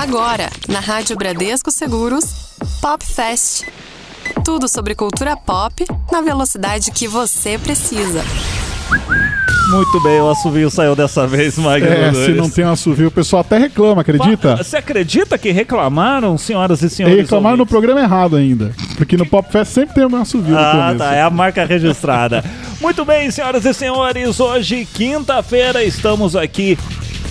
Agora, na Rádio Bradesco Seguros, Pop Fest. Tudo sobre cultura pop na velocidade que você precisa. Muito bem, o assovio saiu dessa vez, Magno. É, se não tem um assovio, o pessoal até reclama, acredita? Você acredita que reclamaram, senhoras e senhores? E reclamaram no ouvintes? programa errado ainda. Porque no Pop Fest sempre tem um assovio no Ah, tá, é a marca registrada. Muito bem, senhoras e senhores, hoje, quinta-feira, estamos aqui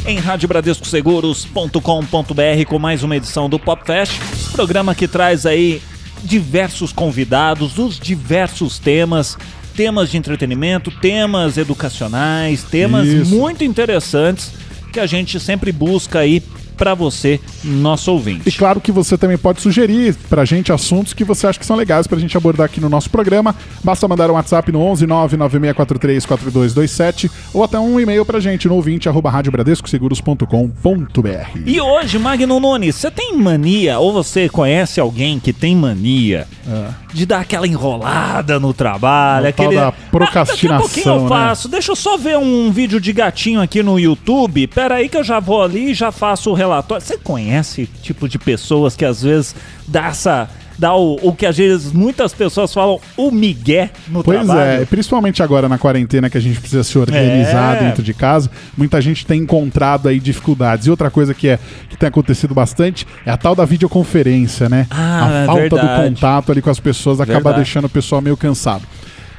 em radiobradescoseguros.com.br com mais uma edição do Pop Fest, programa que traz aí diversos convidados dos diversos temas, temas de entretenimento, temas educacionais, temas Isso. muito interessantes que a gente sempre busca aí pra você, nosso E ouvinte. claro que você também pode sugerir pra gente assuntos que você acha que são legais pra gente abordar aqui no nosso programa. Basta mandar um WhatsApp no 11 996434227 ou até um e-mail pra gente no ouvinte arroba radiobradescoseguros.com.br. E hoje, Magno Nunes, você tem mania, ou você conhece alguém que tem mania de dar aquela enrolada no trabalho, O aquele. da Ah, daqui a procrastinação, pouquinho eu né? faço. Deixa eu só ver um vídeo de gatinho aqui no YouTube. Pera aí que eu já vou ali e já faço o relatório. Você conhece tipo de pessoas que às vezes dá essa. Dá o, o que às vezes muitas pessoas falam, o migué no Pois trabalho? é, principalmente agora na quarentena que a gente precisa se organizar É. dentro de casa, muita gente tem encontrado aí dificuldades. E outra coisa que, é, que tem acontecido bastante é a tal da videoconferência, né? Ah, a é falta verdade. do contato ali com as pessoas acaba Verdade. deixando o pessoal meio cansado.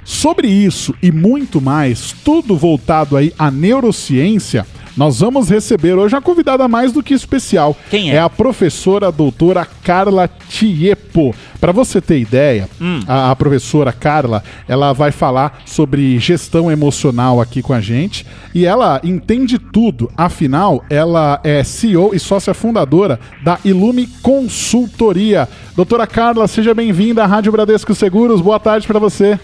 Sobre isso e muito mais, tudo voltado aí à neurociência, nós vamos receber hoje uma convidada mais do que especial. Quem é? É a professora doutora Carla Tiepo. Para você ter ideia, Hum. a, a professora Carla, ela vai falar sobre gestão emocional aqui com a gente e ela entende tudo. Afinal, ela é CEO e sócia fundadora da Ilume Consultoria. Doutora Carla, seja bem-vinda à Rádio Bradesco Seguros. Boa tarde para você.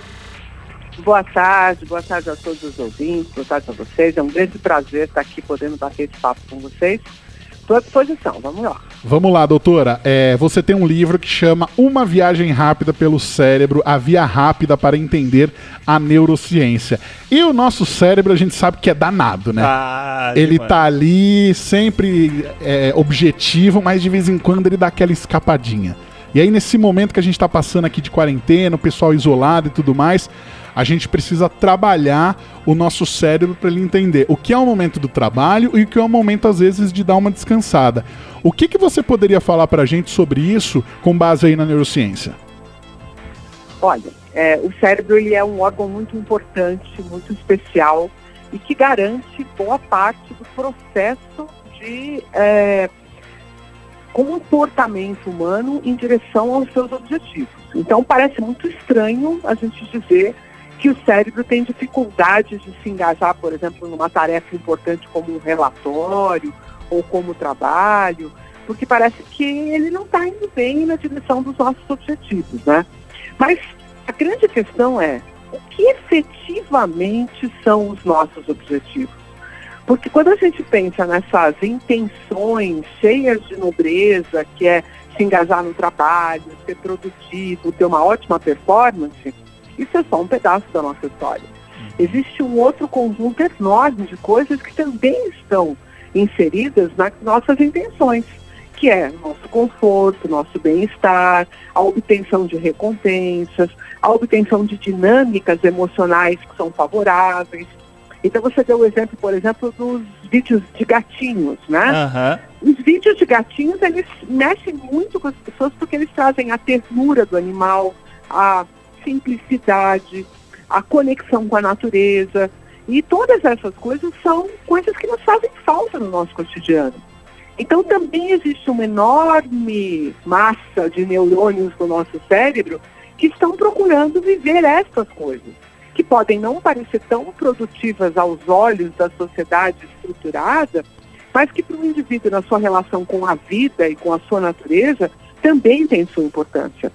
Boa tarde, boa tarde a todos os ouvintes, boa tarde a vocês. É um grande prazer estar aqui podendo bater esse papo com vocês. Estou à disposição, vamos lá. Vamos lá, doutora. É, você tem um livro que chama Uma Viagem Rápida pelo Cérebro, a Via Rápida para Entender a Neurociência. E o nosso cérebro, a gente sabe que é danado, né? Ah, ele demais. tá ali sempre é, objetivo, mas de vez em quando ele dá aquela escapadinha. E aí, nesse momento que a gente tá passando aqui de quarentena, o pessoal isolado e tudo mais, a gente precisa trabalhar o nosso cérebro para ele entender o que é o momento do trabalho e o que é o momento, às vezes, de dar uma descansada. O que, que você poderia falar pra gente sobre isso com base aí na neurociência? Olha, é, o cérebro ele é um órgão muito importante, muito especial e que garante boa parte do processo de é, comportamento humano em direção aos seus objetivos. Então parece muito estranho a gente dizer que o cérebro tem dificuldade de se engajar, por exemplo, numa tarefa importante como um relatório ou como trabalho, porque parece que ele não está indo bem na direção dos nossos objetivos, né? Mas a grande questão é o que efetivamente são os nossos objetivos? Porque quando a gente pensa nessas intenções cheias de nobreza, que é se engajar no trabalho, ser produtivo, ter uma ótima performance, isso é só um pedaço da nossa história. Existe um outro conjunto enorme de coisas que também estão inseridas nas nossas intenções, que é nosso conforto, nosso bem-estar, a obtenção de recompensas, a obtenção de dinâmicas emocionais que são favoráveis. Então você deu o exemplo, por exemplo, dos vídeos de gatinhos, né? Aham. Os vídeos de gatinhos, eles mexem muito com as pessoas porque eles trazem a ternura do animal, a simplicidade, a conexão com a natureza. E todas essas coisas são coisas que nos fazem falta no nosso cotidiano. Então também existe uma enorme massa de neurônios no nosso cérebro que estão procurando viver essas coisas, que podem não parecer tão produtivas aos olhos da sociedade estruturada, mas que para o indivíduo na sua relação com a vida e com a sua natureza também tem sua importância.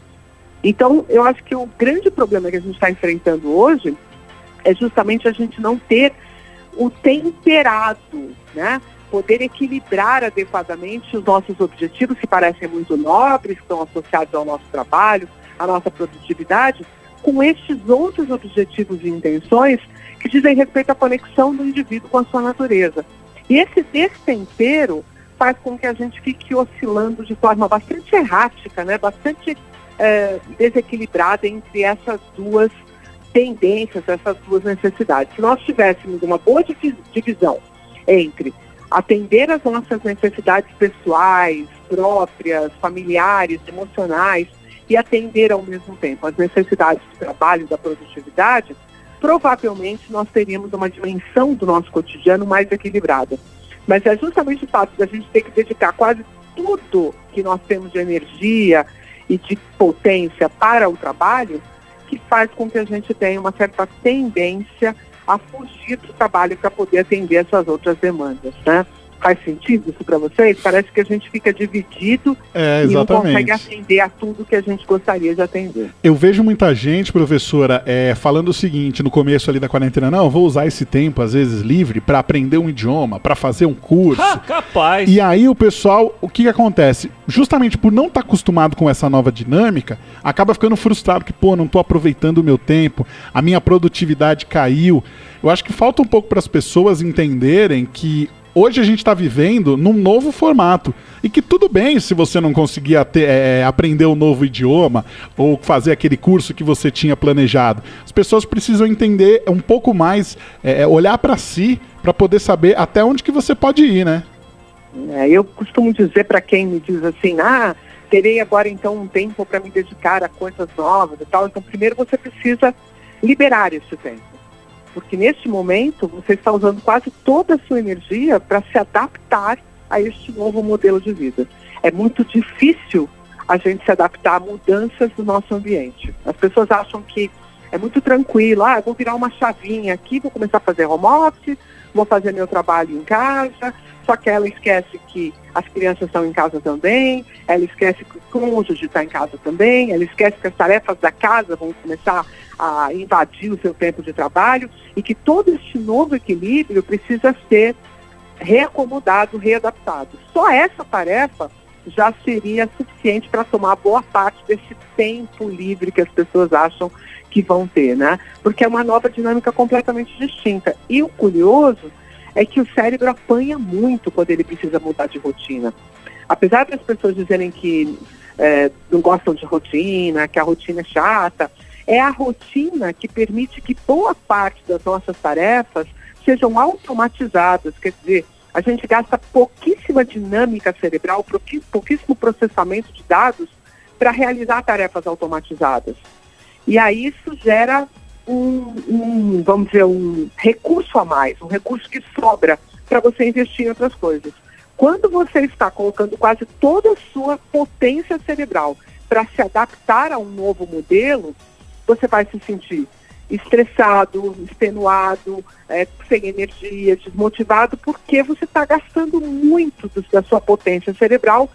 Então, eu acho que o grande problema que a gente está enfrentando hoje é justamente a gente não ter o temperado, né? Poder equilibrar adequadamente os nossos objetivos, que parecem muito nobres, que estão associados ao nosso trabalho, à nossa produtividade, com estes outros objetivos e intenções que dizem respeito à conexão do indivíduo com a sua natureza. E esse destempero faz com que a gente fique oscilando de forma bastante errática, né? bastante é, desequilibrada entre essas duas tendências, essas duas necessidades. Se nós tivéssemos uma boa divisão entre atender as nossas necessidades pessoais, próprias, familiares, emocionais e atender ao mesmo tempo as necessidades do trabalho, da produtividade, provavelmente nós teríamos uma dimensão do nosso cotidiano mais equilibrada. Mas é justamente o fato da gente ter que dedicar quase tudo que nós temos de energia e de potência para o trabalho que faz com que a gente tenha uma certa tendência a fugir do trabalho para poder atender essas outras demandas, né? Faz sentido isso para vocês? Parece que a gente fica dividido É, e não consegue atender a tudo que a gente gostaria de atender. Eu vejo muita gente, professora, é, falando o seguinte no começo ali da quarentena: não, eu vou usar esse tempo, às vezes livre, para aprender um idioma, para fazer um curso. Ah, capaz. E aí o pessoal, o que, que acontece? Justamente por não estar acostumado com essa nova dinâmica, acaba ficando frustrado que, pô, não tô aproveitando o meu tempo, a minha produtividade caiu. Eu acho que falta um pouco para as pessoas entenderem que hoje a gente está vivendo num novo formato. E que tudo bem se você não conseguir ate- é, aprender um novo idioma ou fazer aquele curso que você tinha planejado. As pessoas precisam entender um pouco mais, é, olhar para si, para poder saber até onde que você pode ir, né? É, eu costumo dizer para quem me diz assim, ah, terei agora então um tempo para me dedicar a coisas novas e tal. Então, primeiro você precisa liberar esse tempo. Porque neste momento você está usando quase toda a sua energia para se adaptar a este novo modelo de vida. É muito difícil a gente se adaptar a mudanças do nosso ambiente. As pessoas acham que é muito tranquilo, ah, vou virar uma chavinha aqui, vou começar a fazer home office, vou fazer meu trabalho em casa, só que ela esquece que as crianças estão em casa também, ela esquece que o cônjuge está em casa também, ela esquece que as tarefas da casa vão começar a invadir o seu tempo de trabalho e que todo este novo equilíbrio precisa ser reacomodado, readaptado. Só essa tarefa já seria suficiente para tomar boa parte desse tempo livre que as pessoas acham que vão ter, né? Porque é uma nova dinâmica completamente distinta. E o curioso é que o cérebro apanha muito quando ele precisa mudar de rotina. Apesar das pessoas dizerem que é, não gostam de rotina, que a rotina é chata, é a rotina que permite que boa parte das nossas tarefas sejam automatizadas. Quer dizer, a gente gasta pouquíssima dinâmica cerebral, pouquíssimo processamento de dados para realizar tarefas automatizadas. E aí isso gera um, um, vamos dizer, um recurso a mais, um recurso que sobra para você investir em outras coisas. Quando você está colocando quase toda a sua potência cerebral para se adaptar a um novo modelo, você vai se sentir estressado, extenuado, é, sem energia, desmotivado, porque você está gastando muito do- da sua potência cerebral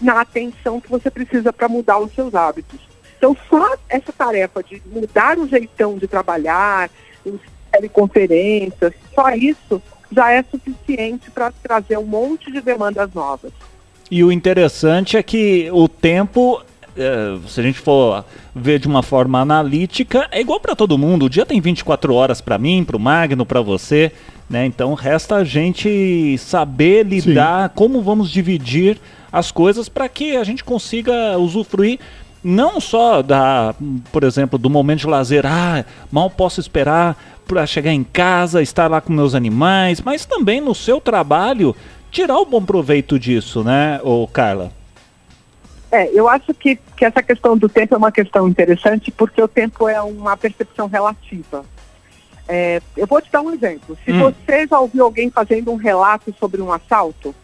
na atenção que você precisa para mudar os seus hábitos. Então, só essa tarefa de mudar o jeitão de trabalhar, teleconferências, só isso já é suficiente para trazer um monte de demandas novas. E o interessante é que o tempo, eh, se a gente for ver de uma forma analítica, é igual para todo mundo. O dia tem 24 horas para mim, para o Magno, para você, né? Então resta a gente saber lidar, como vamos dividir as coisas para que a gente consiga usufruir não só da, por exemplo, do momento de lazer, ah, mal posso esperar para chegar em casa, estar lá com meus animais, mas também no seu trabalho tirar o bom proveito disso, né, ô Carla? É, eu acho que, que essa questão do tempo é uma questão interessante porque o tempo é uma percepção relativa. É, eu vou te dar um exemplo. Se Hum. você já ouviu alguém fazendo um relato sobre um assalto,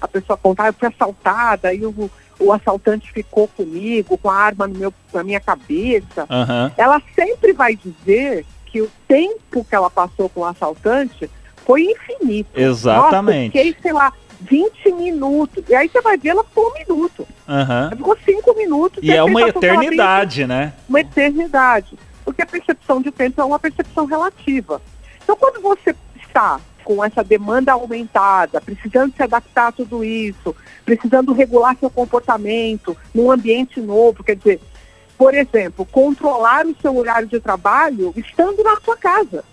a pessoa contar, eu fui assaltada e o, o assaltante ficou comigo com a arma no meu, na minha cabeça, Aham. ela sempre vai dizer que o tempo que ela passou com o assaltante foi infinito. Exatamente. Nossa, fiquei, sei lá, 20 minutos. E aí você vai ver, ela ficou um minuto. Ela ficou cinco minutos. E é uma eternidade, né? Uma eternidade. Porque a percepção de tempo é uma percepção relativa. Então, quando você está com essa demanda aumentada, precisando se adaptar a tudo isso, precisando regular seu comportamento num ambiente novo, quer dizer, por exemplo, controlar o seu horário de trabalho estando na sua casa.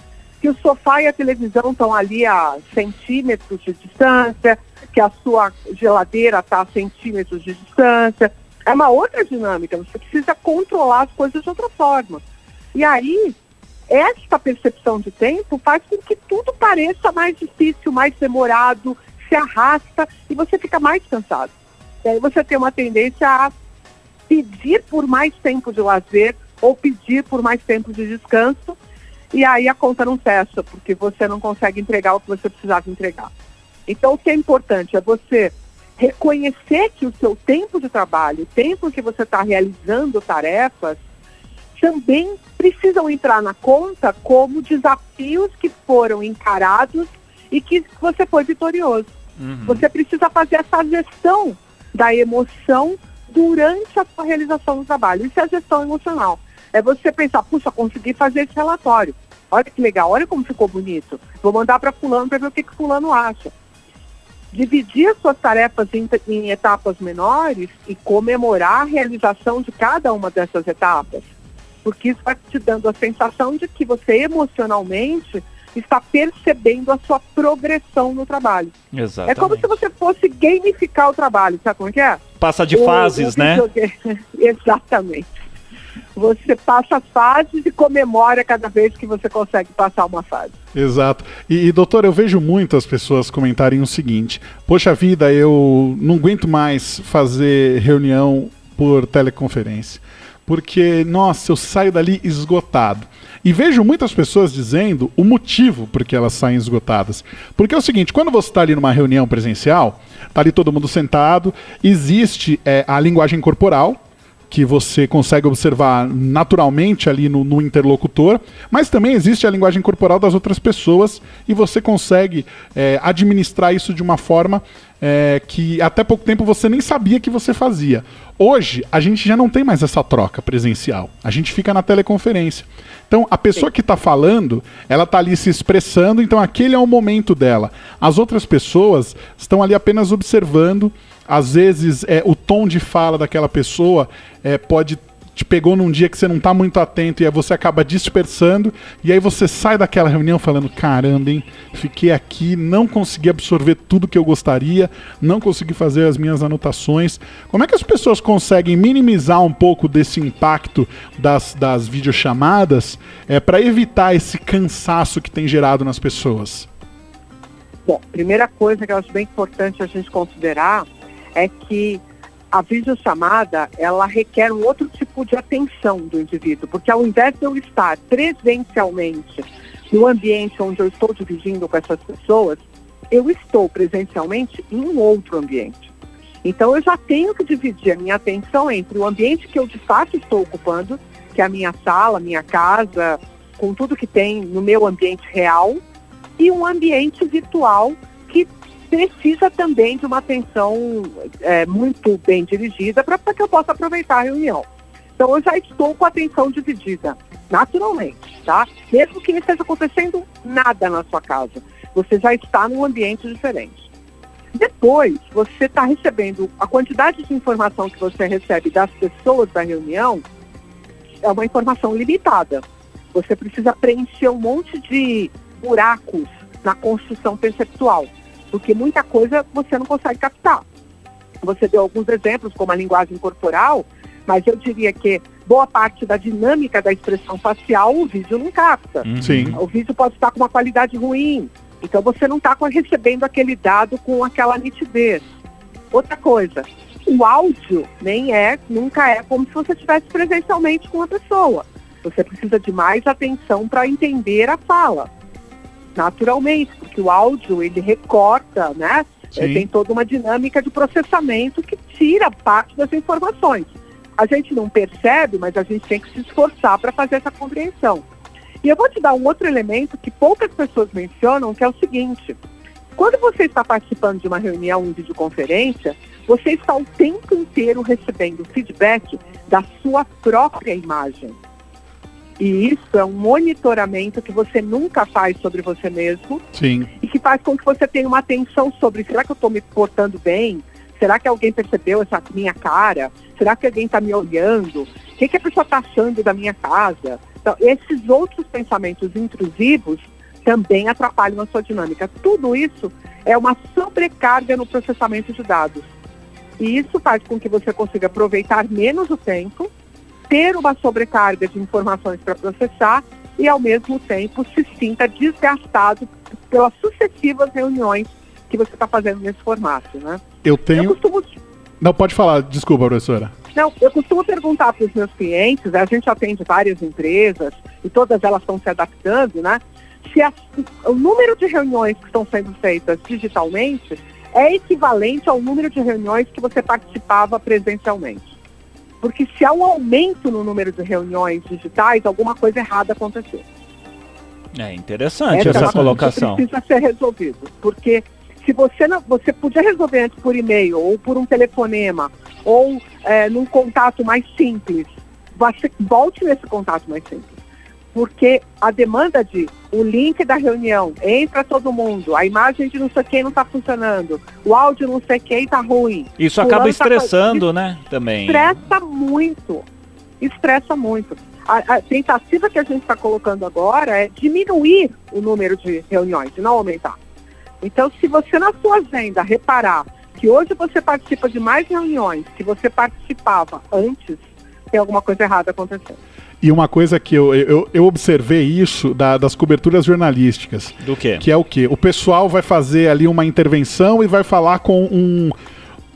Que o sofá e a televisão estão ali a centímetros de distância, que a sua geladeira está a centímetros de distância. É uma outra dinâmica, você precisa controlar as coisas de outra forma. E aí, esta percepção de tempo faz com que tudo pareça mais difícil, mais demorado, se arrasta e você fica mais cansado. E aí você tem uma tendência a pedir por mais tempo de lazer ou pedir por mais tempo de descanso e aí a conta não fecha, porque você não consegue entregar o que você precisava entregar. Então o que é importante é você reconhecer que o seu tempo de trabalho, o tempo que você está realizando tarefas, também precisam entrar na conta como desafios que foram encarados e que você foi vitorioso. Uhum. Você precisa fazer essa gestão da emoção durante a sua realização do trabalho. Isso é gestão emocional. É você pensar, puxa, consegui fazer esse relatório. Olha que legal, olha como ficou bonito. Vou mandar para fulano para ver o que, que fulano acha. Dividir as suas tarefas em, em etapas menores e comemorar a realização de cada uma dessas etapas. Porque isso vai te dando a sensação de que você emocionalmente está percebendo a sua progressão no trabalho. Exatamente. É como se você fosse gamificar o trabalho, sabe como é que é? Passa de fases, o, o né? Exatamente. Você passa fases e comemora cada vez que você consegue passar uma fase. Exato. E, e, doutor, eu vejo muitas pessoas comentarem o seguinte: Poxa vida, eu não aguento mais fazer reunião por teleconferência. Porque, nossa, eu saio dali esgotado. E vejo muitas pessoas dizendo o motivo por que elas saem esgotadas. Porque é o seguinte, quando você está ali numa reunião presencial, está ali todo mundo sentado, existe é, a linguagem corporal, que você consegue observar naturalmente ali no, no, interlocutor, mas também existe a linguagem corporal das outras pessoas e você consegue é, administrar isso de uma forma é, que até pouco tempo você nem sabia que você fazia. Hoje, a gente já não tem mais essa troca presencial, a gente fica na teleconferência. Então, a pessoa que está falando, ela está ali se expressando, então aquele é o momento dela. As outras pessoas estão ali apenas observando às vezes é, o tom de fala daquela pessoa é, pode te pegou num dia que você não está muito atento e aí você acaba dispersando e aí você sai daquela reunião falando caramba, hein, fiquei aqui, não consegui absorver tudo que eu gostaria, não consegui fazer as minhas anotações. Como é que as pessoas conseguem minimizar um pouco desse impacto das, das videochamadas é, para evitar esse cansaço que tem gerado nas pessoas? Bom, primeira coisa que eu acho bem importante a gente considerar é que a videochamada, ela requer um outro tipo de atenção do indivíduo, porque ao invés de eu estar presencialmente no ambiente onde eu estou dividindo com essas pessoas, eu estou presencialmente em um outro ambiente. Então eu já tenho que dividir a minha atenção entre o ambiente que eu de fato estou ocupando, que é a minha sala, minha casa, com tudo que tem no meu ambiente real, e um ambiente virtual precisa também de uma atenção é, muito bem dirigida para que eu possa aproveitar a reunião. Então, eu já estou com a atenção dividida, naturalmente, tá? Mesmo que não esteja acontecendo nada na sua casa, você já está num ambiente diferente. Depois, você está recebendo a quantidade de informação que você recebe das pessoas da reunião é uma informação limitada. Você precisa preencher um monte de buracos na construção perceptual porque muita coisa você não consegue captar. Você deu alguns exemplos, como a linguagem corporal, mas eu diria que boa parte da dinâmica da expressão facial o vídeo não capta. Uhum. Sim. O vídeo pode estar com uma qualidade ruim, então você não está recebendo aquele dado com aquela nitidez. Outra coisa, o áudio nem é, nunca é como se você estivesse presencialmente com a pessoa. Você precisa de mais atenção para entender a fala naturalmente, porque o áudio ele recorta, né? É, tem toda uma dinâmica de processamento que tira parte das informações. A gente não percebe, mas a gente tem que se esforçar para fazer essa compreensão. E eu vou te dar um outro elemento que poucas pessoas mencionam, que é o seguinte: quando você está participando de uma reunião em videoconferência, você está o tempo inteiro recebendo feedback da sua própria imagem. E isso é um monitoramento que você nunca faz sobre você mesmo. Sim. E que faz com que você tenha uma atenção sobre será que eu estou me portando bem? Será que alguém percebeu essa minha cara? Será que alguém está me olhando? O que, que a pessoa está achando da minha casa? Então, esses outros pensamentos intrusivos também atrapalham a sua dinâmica. Tudo isso é uma sobrecarga no processamento de dados. E isso faz com que você consiga aproveitar menos o tempo, ter uma sobrecarga de informações para processar e, ao mesmo tempo, se sinta desgastado pelas sucessivas reuniões que você está fazendo nesse formato, né? Eu tenho. Eu costumo, Não, pode falar, desculpa, professora. não, eu costumo perguntar para os meus clientes, a gente atende várias empresas e todas elas estão se adaptando, né? Se a- o número de reuniões que estão sendo feitas digitalmente é equivalente ao número de reuniões que você participava presencialmente. Porque se há um aumento no número de reuniões digitais, alguma coisa errada aconteceu. É interessante Essa é essa que colocação. precisa ser resolvido. Porque se você não, você podia resolver antes por e-mail, ou por um telefonema, ou é, num contato mais simples, volte nesse contato mais simples. Porque a demanda de o link da reunião, entra todo mundo, a imagem de não sei quem não está funcionando, o áudio não sei quem está ruim. Isso acaba tá estressando, né? Também. Estressa muito. Estressa muito. A, a tentativa que a gente está colocando agora é diminuir o número de reuniões, não aumentar. Então, se você na sua agenda reparar que hoje você participa de mais reuniões que você participava antes, tem alguma coisa errada acontecendo. E uma coisa que eu, eu, eu observei isso da- das coberturas jornalísticas. Do quê? Que é o quê? O pessoal vai fazer ali uma intervenção e vai falar com um,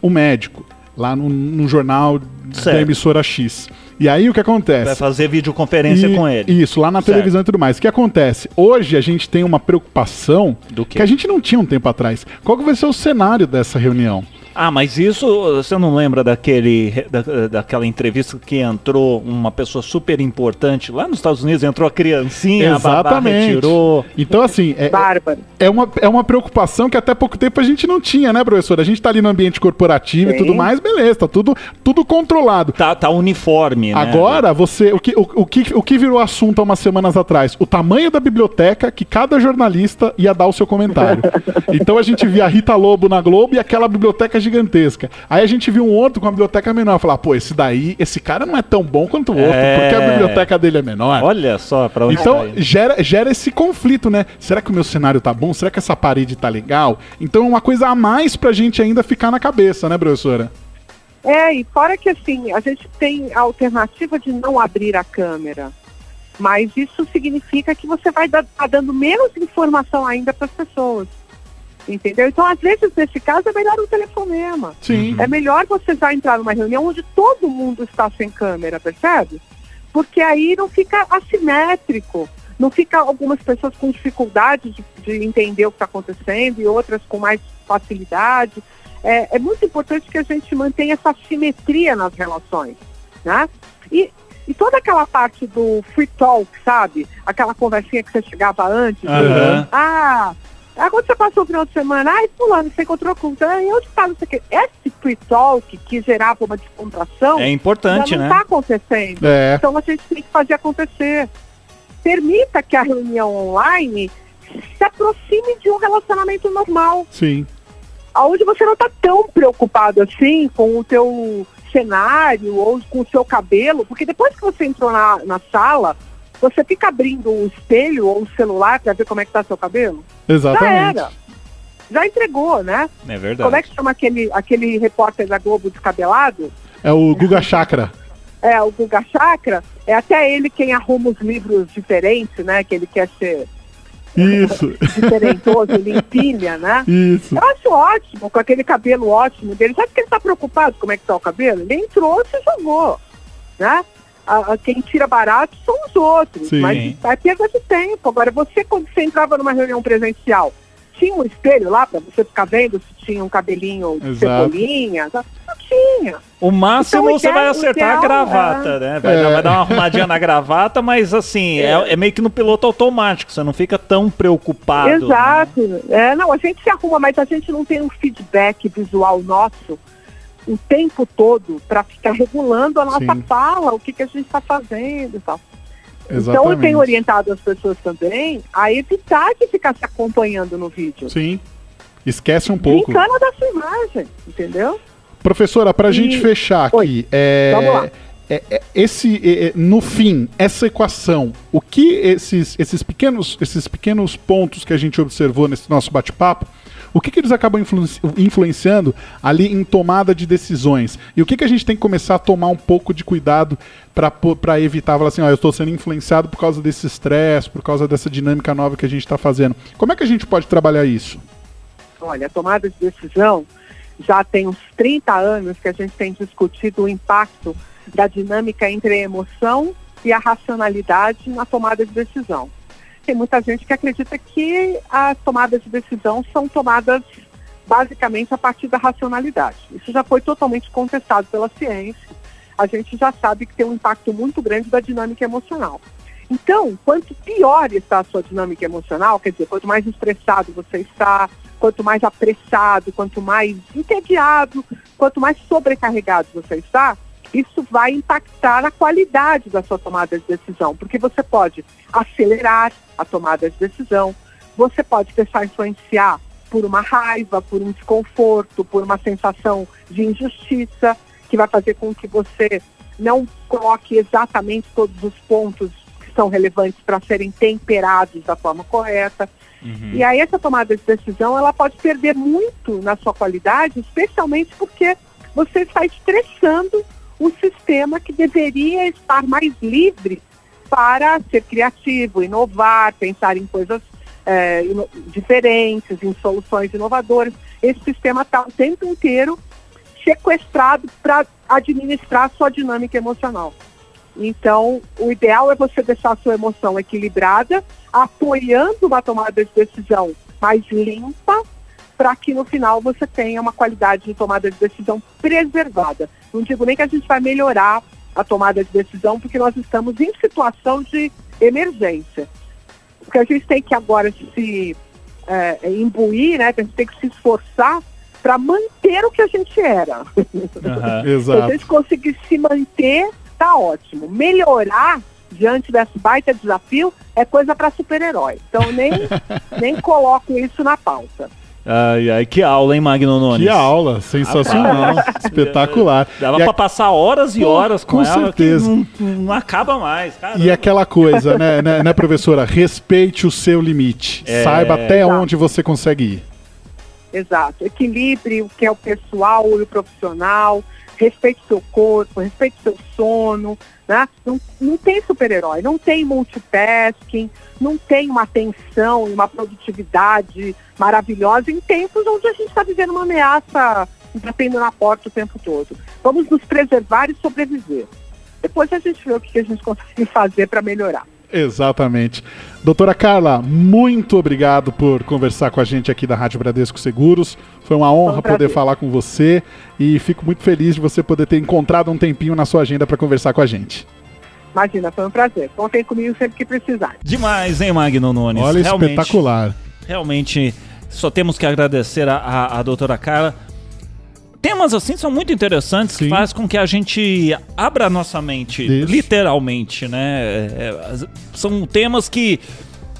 um médico lá no, no jornal da Certo. emissora X. E aí o que acontece? Vai fazer videoconferência E- com ele. Isso, lá na Certo. televisão e tudo mais. O que acontece? Hoje a gente tem uma preocupação que a gente não tinha um tempo atrás. Qual que vai ser o cenário dessa reunião? Ah, mas isso você não lembra daquele da, daquela entrevista que entrou uma pessoa super importante lá nos Estados Unidos, entrou a criancinha, a babá Exatamente. retirou. Então, assim, é, Bárbaro. é, uma, é uma preocupação que até pouco tempo a gente não tinha, né, professor? A gente tá ali no ambiente corporativo e Sim. tudo mais, beleza, tá tudo, tudo controlado. Tá, tá uniforme, né? Agora, você. O que, o, o que, o que virou assunto há umas semanas atrás? O tamanho da biblioteca que cada jornalista ia dar o seu comentário. então a gente via a Rita Lobo na Globo e aquela biblioteca gigantesca. Aí a gente viu um outro com a biblioteca menor. Falar, pô, esse daí, esse cara não é tão bom quanto o outro, É. porque a biblioteca dele é menor. Olha só pra onde Então tá gera, gera esse conflito, né? Será que o meu cenário tá bom? Será que essa parede tá legal? Então é uma coisa a mais pra gente ainda ficar na cabeça, né, professora? É, e fora que assim, a gente tem a alternativa de não abrir a câmera. Mas isso significa que você vai dar, tá dando menos informação ainda para as pessoas. Entendeu? Então, às vezes, nesse caso, é melhor um telefonema. Sim. É melhor você já entrar numa reunião onde todo mundo está sem câmera, percebe? Porque aí não fica assimétrico. Não fica algumas pessoas com dificuldade de, de entender o que está acontecendo e outras com mais facilidade. É, é muito importante que a gente mantenha essa simetria nas relações, né? E, e toda aquela parte do free talk, sabe? Aquela conversinha que você chegava antes. Aham. Ah, ah, quando você passou o final de semana, ai, fulano, você encontrou com ah, e onde está, não sei o quê. Esse free talk que gerava uma descontração É importante, já não né? está acontecendo. É. Então a gente tem que fazer acontecer. Permita que a reunião online se aproxime de um relacionamento normal, Sim. onde você não está tão preocupado assim com o teu cenário ou com o seu cabelo, porque depois que você entrou na, na sala, você fica abrindo o espelho ou o celular para ver como é que está seu cabelo? Já Exatamente. era. Já entregou, né? É verdade. Como é que chama aquele, aquele repórter da Globo descabelado? É o Guga Chakra. É, o Guga Chakra, é até ele quem arruma os livros diferentes, né? Que ele quer ser Isso, diferentoso, ele empilha, né? isso. Eu acho ótimo, com aquele cabelo ótimo dele. Sabe que ele tá preocupado como é que tá o cabelo? Ele entrou e se jogou, né? A- a- quem tira barato são os outros, Sim. mas é perda de tempo. Agora, você, quando você entrava numa reunião presencial, tinha um espelho lá para você ficar vendo se tinha um cabelinho de cebolinha? Não tinha. O máximo Então, o você vai ideal- acertar a ideal gravata, né? Vai, É. dar, vai dar uma arrumadinha na gravata, mas assim, é, é meio que no piloto automático, você não fica tão preocupado. né? Exato. É, não, a gente se arruma, mas a gente não tem um feedback visual nosso o tempo todo para ficar regulando a nossa Sim. fala, o que, que a gente está fazendo e tal. Então eu Exatamente. tenho orientado as pessoas também a evitar de ficar se acompanhando no vídeo. Sim. Esquece um pouco. Desencana da sua imagem, entendeu? Professora, pra E- gente fechar Oi. aqui, é, Vamos lá. é, é, esse, é, é, no fim, essa equação, o que esses, esses, pequenos, esses pequenos pontos que a gente observou nesse nosso bate-papo, o que, que eles acabam influenci influenciando ali em tomada de decisões? E o que, que a gente tem que começar a tomar um pouco de cuidado para evitar, falar assim, ó, eu estou sendo influenciado por causa desse estresse, por causa dessa dinâmica nova que a gente está fazendo. Como é que a gente pode trabalhar isso? Olha, a tomada de decisão já tem uns 30 anos que a gente tem discutido o impacto da dinâmica entre a emoção e a racionalidade na tomada de decisão. Tem muita gente que acredita que as tomadas de decisão são tomadas basicamente a partir da racionalidade. Isso já foi totalmente contestado pela ciência. A gente já sabe que tem um impacto muito grande da dinâmica emocional. Então, quanto pior está a sua dinâmica emocional, quer dizer, quanto mais estressado você está, quanto mais apressado, quanto mais entediado, quanto mais sobrecarregado você está, isso vai impactar na qualidade da sua tomada de decisão, porque você pode acelerar a tomada de decisão, você pode deixar influenciar por uma raiva, por um desconforto, por uma sensação de injustiça, que vai fazer com que você não coloque exatamente todos os pontos que são relevantes para serem temperados da forma correta. Uhum. E aí essa tomada de decisão ela pode perder muito na sua qualidade, especialmente porque você está estressando um sistema que deveria estar mais livre para ser criativo, inovar, pensar em coisas é, diferentes, em soluções inovadoras. Esse sistema está o tempo inteiro sequestrado para administrar sua dinâmica emocional. Então, o ideal é você deixar a sua emoção equilibrada, apoiando uma tomada de decisão mais limpa, para que no final você tenha uma qualidade de tomada de decisão preservada. Não digo nem que a gente vai melhorar a tomada de decisão, porque nós estamos em situação de emergência. O que a gente tem que agora se é, imbuir, né, que a gente tem que se esforçar para manter o que a gente era. Uhum, exato. Se a gente conseguir se manter, tá ótimo. Melhorar diante desse baita desafio é coisa para super-herói. Então nem, nem coloco isso na pauta. Ai, ai, que aula, hein, Magno Nunes? Que aula, sensacional, espetacular. Dava e pra a... passar horas e horas com, com ela, certeza. Não, não, acaba mais, cara. E aquela coisa, né, né, né, professora? Respeite o seu limite. É... Saiba até Exato. onde você consegue ir. Exato. Equilibre o que é o pessoal e o profissional. Respeite seu corpo, respeite seu sono, né? Não, não tem super-herói, não tem multitasking, não tem uma atenção e uma produtividade maravilhosa em tempos onde a gente está vivendo uma ameaça batendo na porta o tempo todo. Vamos nos preservar e sobreviver. Depois a gente vê o que a gente consegue fazer para melhorar. Exatamente. Doutora Carla, muito obrigado por conversar com a gente aqui da Rádio Bradesco Seguros. Foi uma honra Foi um poder falar com você e fico muito feliz de você poder ter encontrado um tempinho na sua agenda para conversar com a gente. Imagina, foi um prazer. Contem comigo sempre que precisar. Demais, hein, Magno Nunes? Olha, realmente, espetacular. Realmente, só temos que agradecer a, a, a doutora Carla temas assim são muito interessantes Sim. que faz com que a gente abra a nossa mente, literalmente, né? É, é, são temas que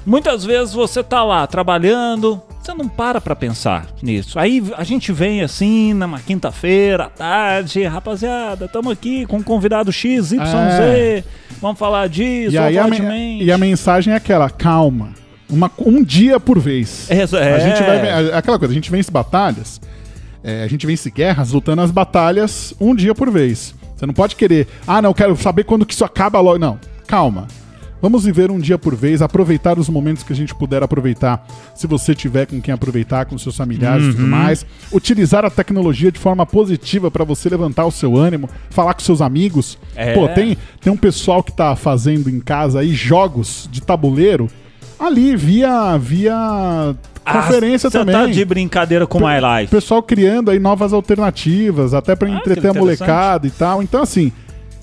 muitas vezes você tá lá trabalhando, você não para pra pensar nisso. Aí a gente vem assim, numa quinta-feira, à tarde, rapaziada, estamos aqui com um convidado X, Y, é. Vamos falar disso, e, aí a, e a mensagem é aquela, calma. Uma, um dia por vez. É, é. A gente vai, aquela coisa, a gente vence batalhas é, a gente vence guerras lutando as batalhas um dia por vez. Você não pode querer, ah, não, quero saber quando que isso acaba logo. Não, calma. Vamos viver um dia por vez, aproveitar os momentos que a gente puder aproveitar. Se você tiver com quem aproveitar, com seus familiares uhum. e tudo uhum. mais. Utilizar a tecnologia de forma positiva para você levantar o seu ânimo, falar com seus amigos. É. Pô, tem, tem um pessoal que tá fazendo em casa aí jogos de tabuleiro ali via via conferência ah, também. Tá de brincadeira com My Life. Pessoal criando aí novas alternativas, até para ah, entreter a molecada e tal. Então, assim,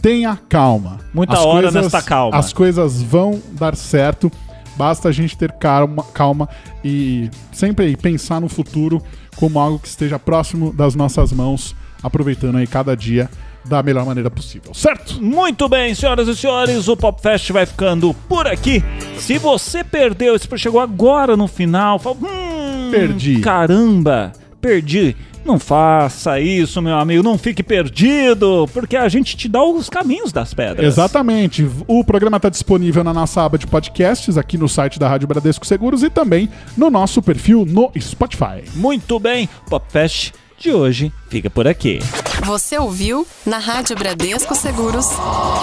tenha calma. Muita as hora coisas, nesta calma. As coisas vão dar certo. Basta a gente ter calma, calma e sempre pensar no futuro como algo que esteja próximo das nossas mãos, aproveitando aí cada dia da melhor maneira possível, certo? Muito bem, senhoras e senhores, o Pop Fest vai ficando por aqui. Se você perdeu, se chegou agora no final, falou, hum, perdi. Caramba, perdi. Não faça isso, meu amigo, não fique perdido, porque a gente te dá os caminhos das pedras. Exatamente. O programa está disponível na nossa aba de podcasts aqui no site da Rádio Bradesco Seguros e também no nosso perfil no Spotify. Muito bem, Popfest de hoje fica por aqui. Você ouviu na Rádio Bradesco Seguros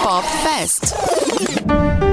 Pop Fest.